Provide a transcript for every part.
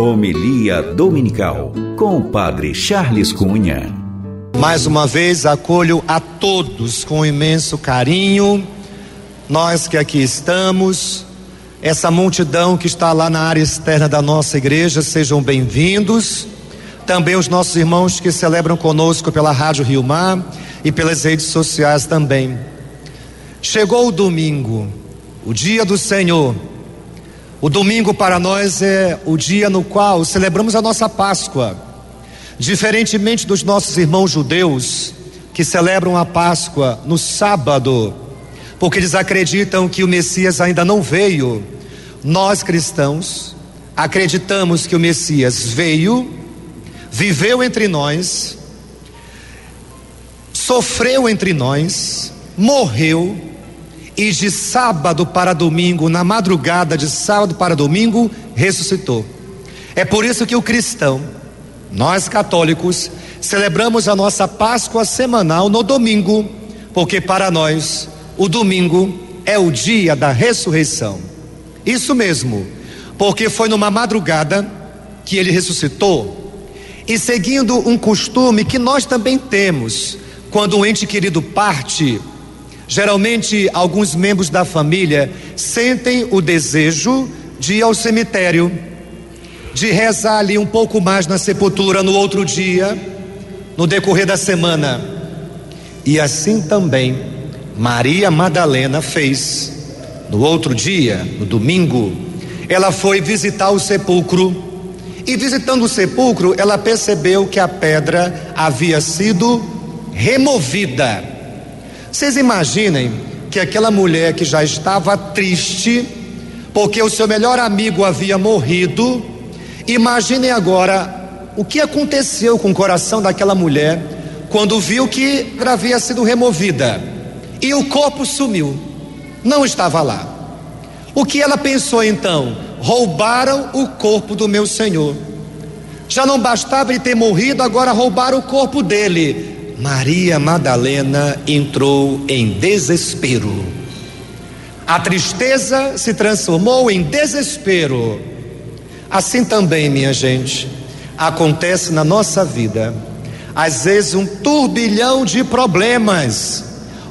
Homilia Dominical com o Padre Charles Cunha. Mais uma vez acolho a todos com imenso carinho, nós que aqui estamos, essa multidão que está lá na área externa da nossa igreja, sejam bem-vindos. Também os nossos irmãos que celebram conosco pela Rádio Rio Mar e pelas redes sociais também. Chegou o domingo, o dia do Senhor. O domingo para nós é o dia no qual celebramos a nossa Páscoa. Diferentemente dos nossos irmãos judeus, que celebram a Páscoa no sábado, porque eles acreditam que o Messias ainda não veio, nós cristãos acreditamos que o Messias veio, viveu entre nós, sofreu entre nós, morreu, e de sábado para domingo, na madrugada de sábado para domingo, ressuscitou. É por isso que o cristão, nós católicos, celebramos a nossa Páscoa semanal no domingo, porque para nós o domingo é o dia da ressurreição. Isso mesmo, porque foi numa madrugada que ele ressuscitou, e seguindo um costume que nós também temos, quando um ente querido parte, Geralmente, alguns membros da família sentem o desejo de ir ao cemitério, de rezar ali um pouco mais na sepultura no outro dia, no decorrer da semana. E assim também Maria Madalena fez. No outro dia, no domingo, ela foi visitar o sepulcro. E visitando o sepulcro, ela percebeu que a pedra havia sido removida vocês imaginem que aquela mulher que já estava triste, porque o seu melhor amigo havia morrido, imaginem agora o que aconteceu com o coração daquela mulher quando viu que havia sido removida e o corpo sumiu, não estava lá. O que ela pensou então? Roubaram o corpo do meu Senhor. Já não bastava ele ter morrido, agora roubaram o corpo dele. Maria Madalena entrou em desespero. A tristeza se transformou em desespero. Assim também, minha gente, acontece na nossa vida. Às vezes, um turbilhão de problemas,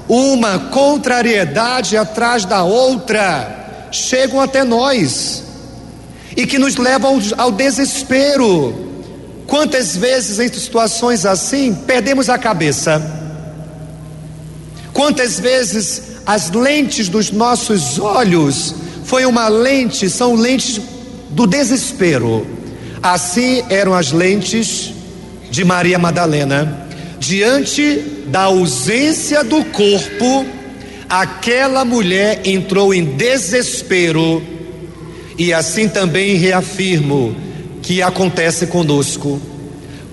uma contrariedade atrás da outra, chegam até nós e que nos levam ao desespero Quantas vezes em situações assim perdemos a cabeça? Quantas vezes as lentes dos nossos olhos foi uma lente, são lentes do desespero. Assim eram as lentes de Maria Madalena. Diante da ausência do corpo, aquela mulher entrou em desespero. E assim também reafirmo que acontece conosco.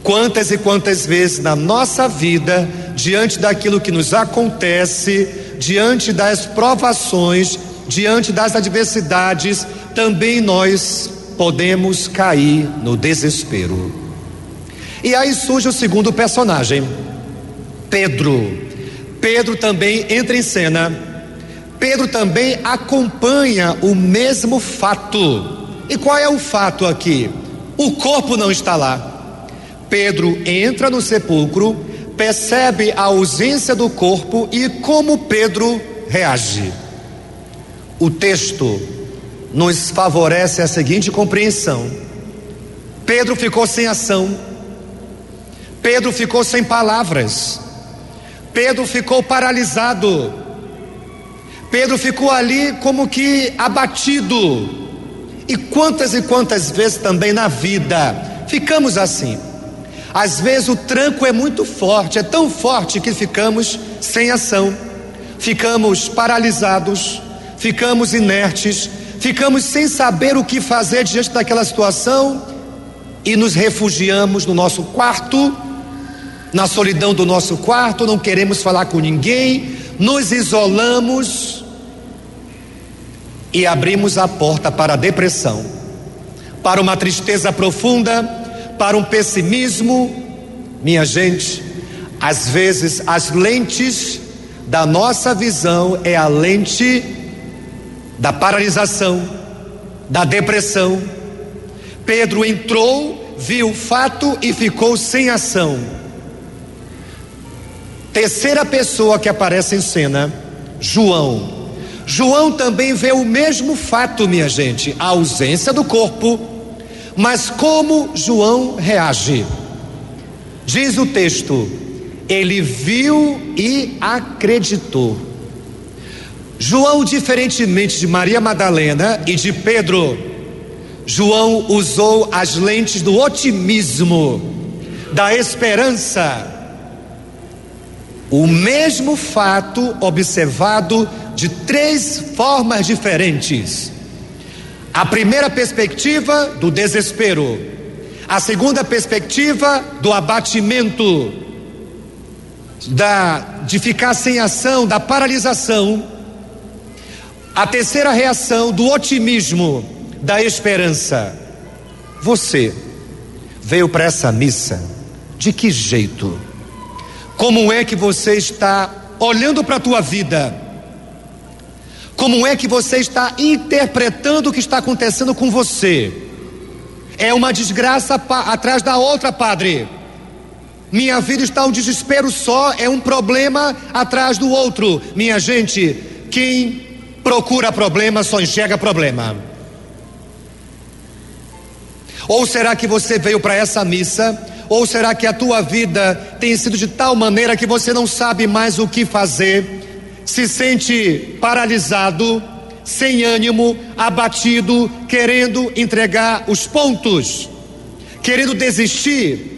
Quantas e quantas vezes na nossa vida, diante daquilo que nos acontece, diante das provações, diante das adversidades, também nós podemos cair no desespero. E aí surge o segundo personagem, Pedro. Pedro também entra em cena. Pedro também acompanha o mesmo fato. E qual é o fato aqui? O corpo não está lá. Pedro entra no sepulcro, percebe a ausência do corpo e como Pedro reage. O texto nos favorece a seguinte compreensão: Pedro ficou sem ação, Pedro ficou sem palavras, Pedro ficou paralisado, Pedro ficou ali como que abatido, e quantas e quantas vezes também na vida ficamos assim. Às vezes o tranco é muito forte, é tão forte que ficamos sem ação, ficamos paralisados, ficamos inertes, ficamos sem saber o que fazer diante daquela situação e nos refugiamos no nosso quarto, na solidão do nosso quarto, não queremos falar com ninguém, nos isolamos e abrimos a porta para a depressão, para uma tristeza profunda, para um pessimismo. Minha gente, às vezes as lentes da nossa visão é a lente da paralisação, da depressão. Pedro entrou, viu o fato e ficou sem ação. Terceira pessoa que aparece em cena, João. João também vê o mesmo fato, minha gente, a ausência do corpo, mas como João reage? Diz o texto: ele viu e acreditou. João, diferentemente de Maria Madalena e de Pedro, João usou as lentes do otimismo, da esperança o mesmo fato observado de três formas diferentes. A primeira perspectiva do desespero, a segunda perspectiva do abatimento, da de ficar sem ação, da paralisação. A terceira reação do otimismo, da esperança. Você veio para essa missa de que jeito? Como é que você está olhando para a tua vida? Como é que você está interpretando o que está acontecendo com você? É uma desgraça atrás da outra, padre. Minha vida está um desespero só, é um problema atrás do outro. Minha gente, quem procura problema só enxerga problema. Ou será que você veio para essa missa ou será que a tua vida tem sido de tal maneira que você não sabe mais o que fazer, se sente paralisado, sem ânimo, abatido, querendo entregar os pontos, querendo desistir?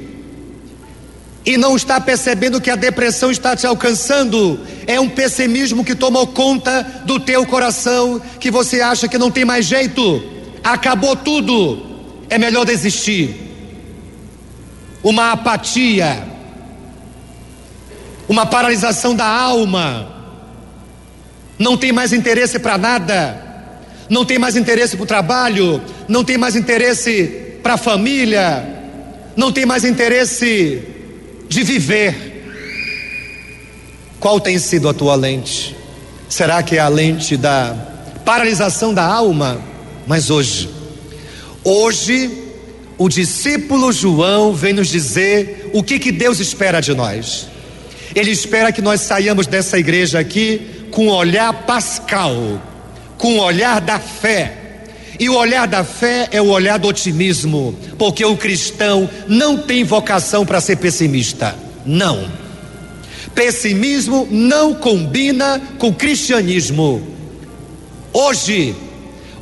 e não está percebendo que a depressão está te alcançando, é um pessimismo que tomou conta do teu coração, que você acha que não tem mais jeito, acabou tudo, é melhor desistir. Uma apatia, uma paralisação da alma, não tem mais interesse para nada, não tem mais interesse para o trabalho, não tem mais interesse para a família, não tem mais interesse de viver. Qual tem sido a tua lente? Será que é a lente da paralisação da alma? Mas hoje, hoje o discípulo João vem nos dizer o que, que Deus espera de nós. Ele espera que nós saiamos dessa igreja aqui com um olhar pascal, com o olhar da fé. E o olhar da fé é o olhar do otimismo, porque o cristão não tem vocação para ser pessimista. Não. Pessimismo não combina com cristianismo. Hoje,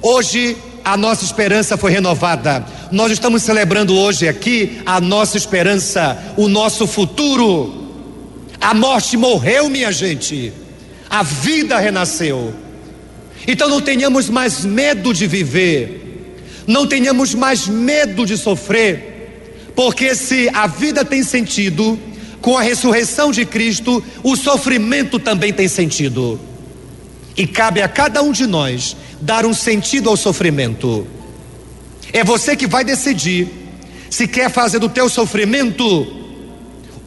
hoje a nossa esperança foi renovada. Nós estamos celebrando hoje aqui a nossa esperança, o nosso futuro. A morte morreu, minha gente. A vida renasceu. Então não tenhamos mais medo de viver. Não tenhamos mais medo de sofrer. Porque se a vida tem sentido, com a ressurreição de Cristo, o sofrimento também tem sentido. E cabe a cada um de nós dar um sentido ao sofrimento. É você que vai decidir se quer fazer do teu sofrimento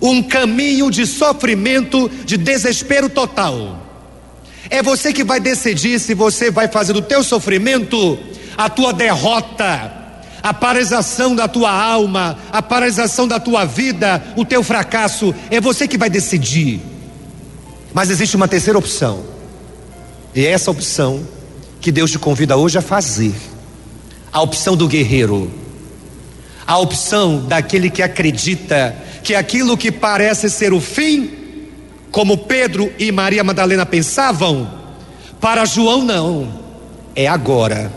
um caminho de sofrimento, de desespero total. É você que vai decidir se você vai fazer do teu sofrimento a tua derrota, a paralisação da tua alma, a paralisação da tua vida, o teu fracasso. É você que vai decidir. Mas existe uma terceira opção. E é essa opção que Deus te convida hoje a fazer. A opção do guerreiro. A opção daquele que acredita que aquilo que parece ser o fim, como Pedro e Maria Madalena pensavam, para João não. É agora.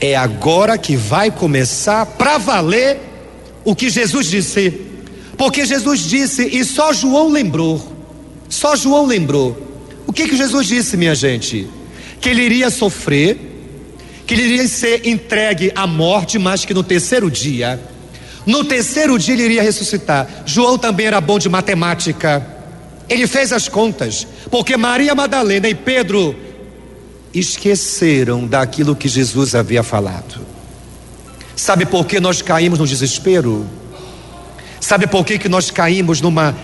É agora que vai começar para valer o que Jesus disse. Porque Jesus disse e só João lembrou. Só João lembrou. O que que Jesus disse, minha gente? que ele iria sofrer, que ele iria ser entregue à morte, mas que no terceiro dia, no terceiro dia ele iria ressuscitar. João também era bom de matemática. Ele fez as contas, porque Maria Madalena e Pedro esqueceram daquilo que Jesus havia falado. Sabe por que nós caímos no desespero? Sabe por que, que nós caímos numa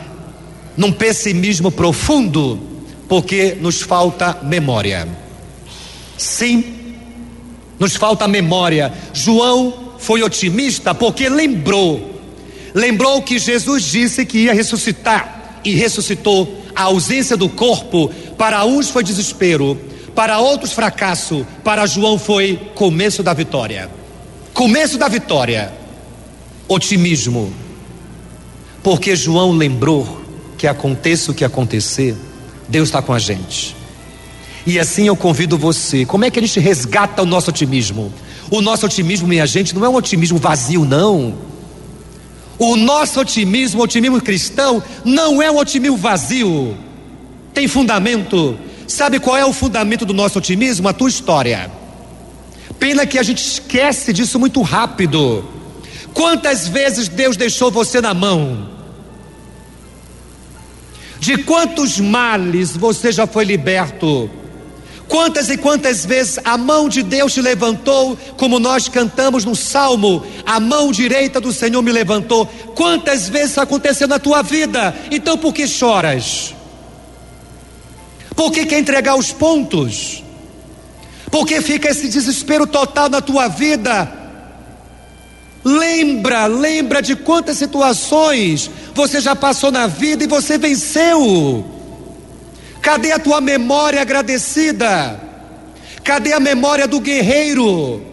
num pessimismo profundo? Porque nos falta memória. Sim, nos falta memória. João foi otimista porque lembrou. Lembrou que Jesus disse que ia ressuscitar e ressuscitou. A ausência do corpo para uns foi desespero, para outros fracasso, para João foi começo da vitória. Começo da vitória. Otimismo. Porque João lembrou que aconteça o que acontecer, Deus está com a gente. E assim eu convido você. Como é que a gente resgata o nosso otimismo? O nosso otimismo, minha gente, não é um otimismo vazio, não. O nosso otimismo, o otimismo cristão, não é um otimismo vazio. Tem fundamento. Sabe qual é o fundamento do nosso otimismo? A tua história. Pena que a gente esquece disso muito rápido. Quantas vezes Deus deixou você na mão? De quantos males você já foi liberto? Quantas e quantas vezes a mão de Deus te levantou, como nós cantamos no Salmo, a mão direita do Senhor me levantou. Quantas vezes aconteceu na tua vida? Então por que choras? Por que quer entregar os pontos? Por que fica esse desespero total na tua vida? Lembra, lembra de quantas situações você já passou na vida e você venceu. Cadê a tua memória agradecida? Cadê a memória do guerreiro?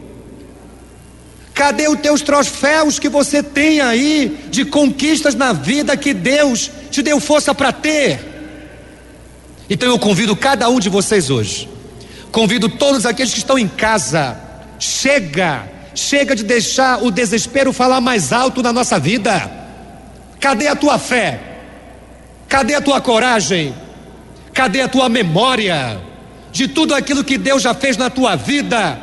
Cadê os teus troféus que você tem aí de conquistas na vida que Deus te deu força para ter? Então eu convido cada um de vocês hoje, convido todos aqueles que estão em casa, chega, chega de deixar o desespero falar mais alto na nossa vida. Cadê a tua fé? Cadê a tua coragem? Cadê a tua memória de tudo aquilo que Deus já fez na tua vida?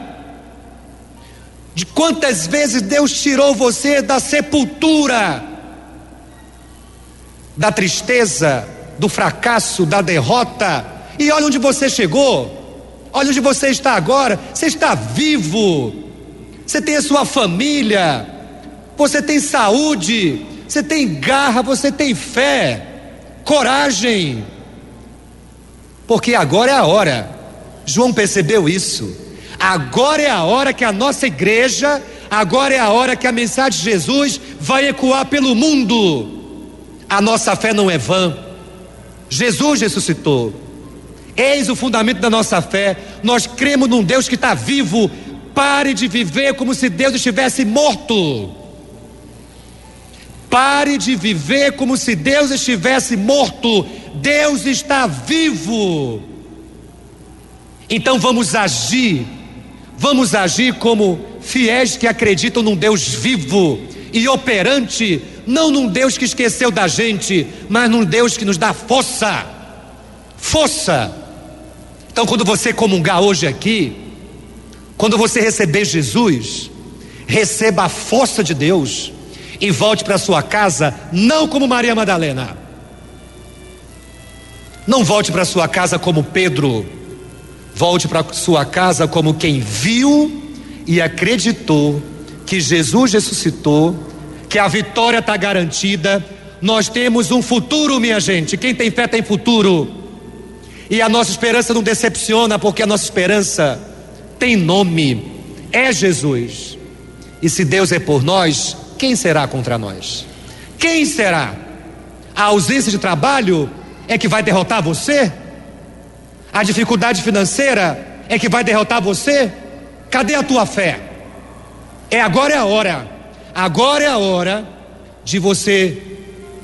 De quantas vezes Deus tirou você da sepultura, da tristeza, do fracasso, da derrota, e olha onde você chegou, olha onde você está agora, você está vivo, você tem a sua família, você tem saúde, você tem garra, você tem fé, coragem porque agora é a hora. João percebeu isso. Agora é a hora que a nossa igreja, agora é a hora que a mensagem de Jesus vai ecoar pelo mundo. A nossa fé não é vã. Jesus ressuscitou. Eis o fundamento da nossa fé. Nós cremos num Deus que está vivo. Pare de viver como se Deus estivesse morto. Pare de viver como se Deus estivesse morto. Deus está vivo. Então vamos agir, vamos agir como fiéis que acreditam num Deus vivo e operante, não num Deus que esqueceu da gente, mas num Deus que nos dá força. Força. Então, quando você comungar hoje aqui, quando você receber Jesus, receba a força de Deus e volte para sua casa, não como Maria Madalena não volte para sua casa como Pedro, volte para sua casa como quem viu e acreditou que Jesus ressuscitou, que a vitória está garantida. Nós temos um futuro, minha gente. Quem tem fé tem futuro. E a nossa esperança não decepciona, porque a nossa esperança tem nome, é Jesus. E se Deus é por nós, quem será contra nós? Quem será? A ausência de trabalho é que vai derrotar você? A dificuldade financeira é que vai derrotar você? Cadê a tua fé? É agora é a hora. Agora é a hora de você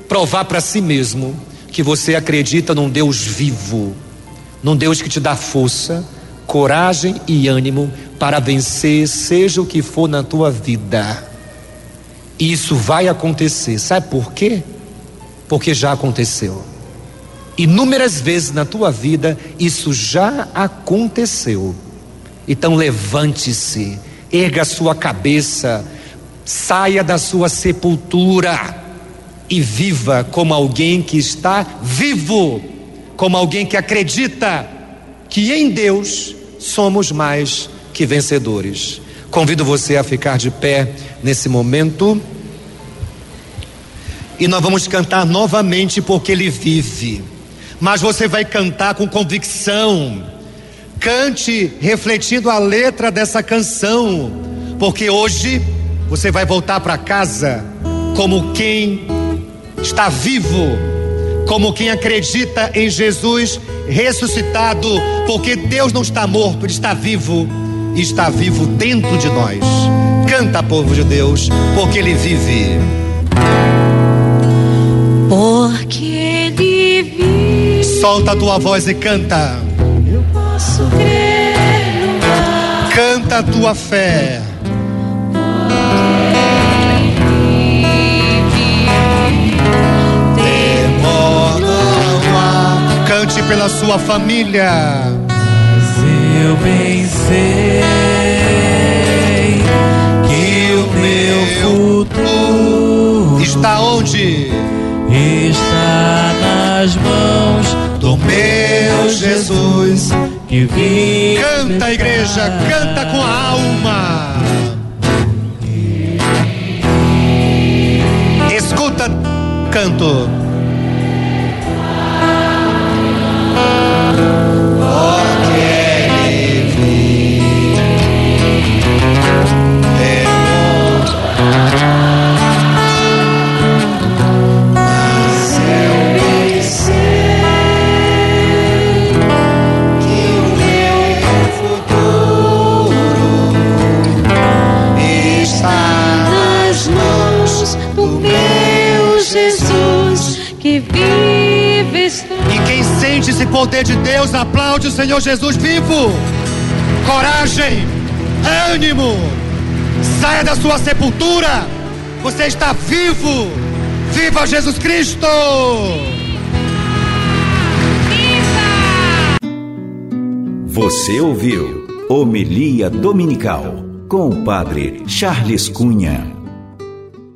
provar para si mesmo que você acredita num Deus vivo, num Deus que te dá força, coragem e ânimo para vencer, seja o que for na tua vida. Isso vai acontecer. Sabe por quê? Porque já aconteceu. Inúmeras vezes na tua vida isso já aconteceu. Então levante-se, erga a sua cabeça, saia da sua sepultura e viva como alguém que está vivo, como alguém que acredita que em Deus somos mais que vencedores. Convido você a ficar de pé nesse momento. E nós vamos cantar novamente porque Ele vive mas você vai cantar com convicção. Cante refletindo a letra dessa canção, porque hoje você vai voltar para casa como quem está vivo, como quem acredita em Jesus ressuscitado, porque Deus não está morto, Ele está vivo e está vivo dentro de nós. Canta, povo de Deus, porque Ele vive. Porque Ele. Solta a tua voz e canta. Eu posso crer no ar. Canta a tua fé. Temor não há. Cante pela sua família. Eu bem sei que o meu futuro Está onde? está nas mãos Do meu Jesus. que vive. Canta, igreja, canta com a alma. Escuta, canto. Que vive. está. E quem sente esse poder de Deus, aplaude o Senhor Jesus vivo. Coragem, ânimo, saia da sua sepultura. Você está vivo. Viva Jesus Cristo! Você ouviu Homilia Dominical com o Padre Charles Cunha.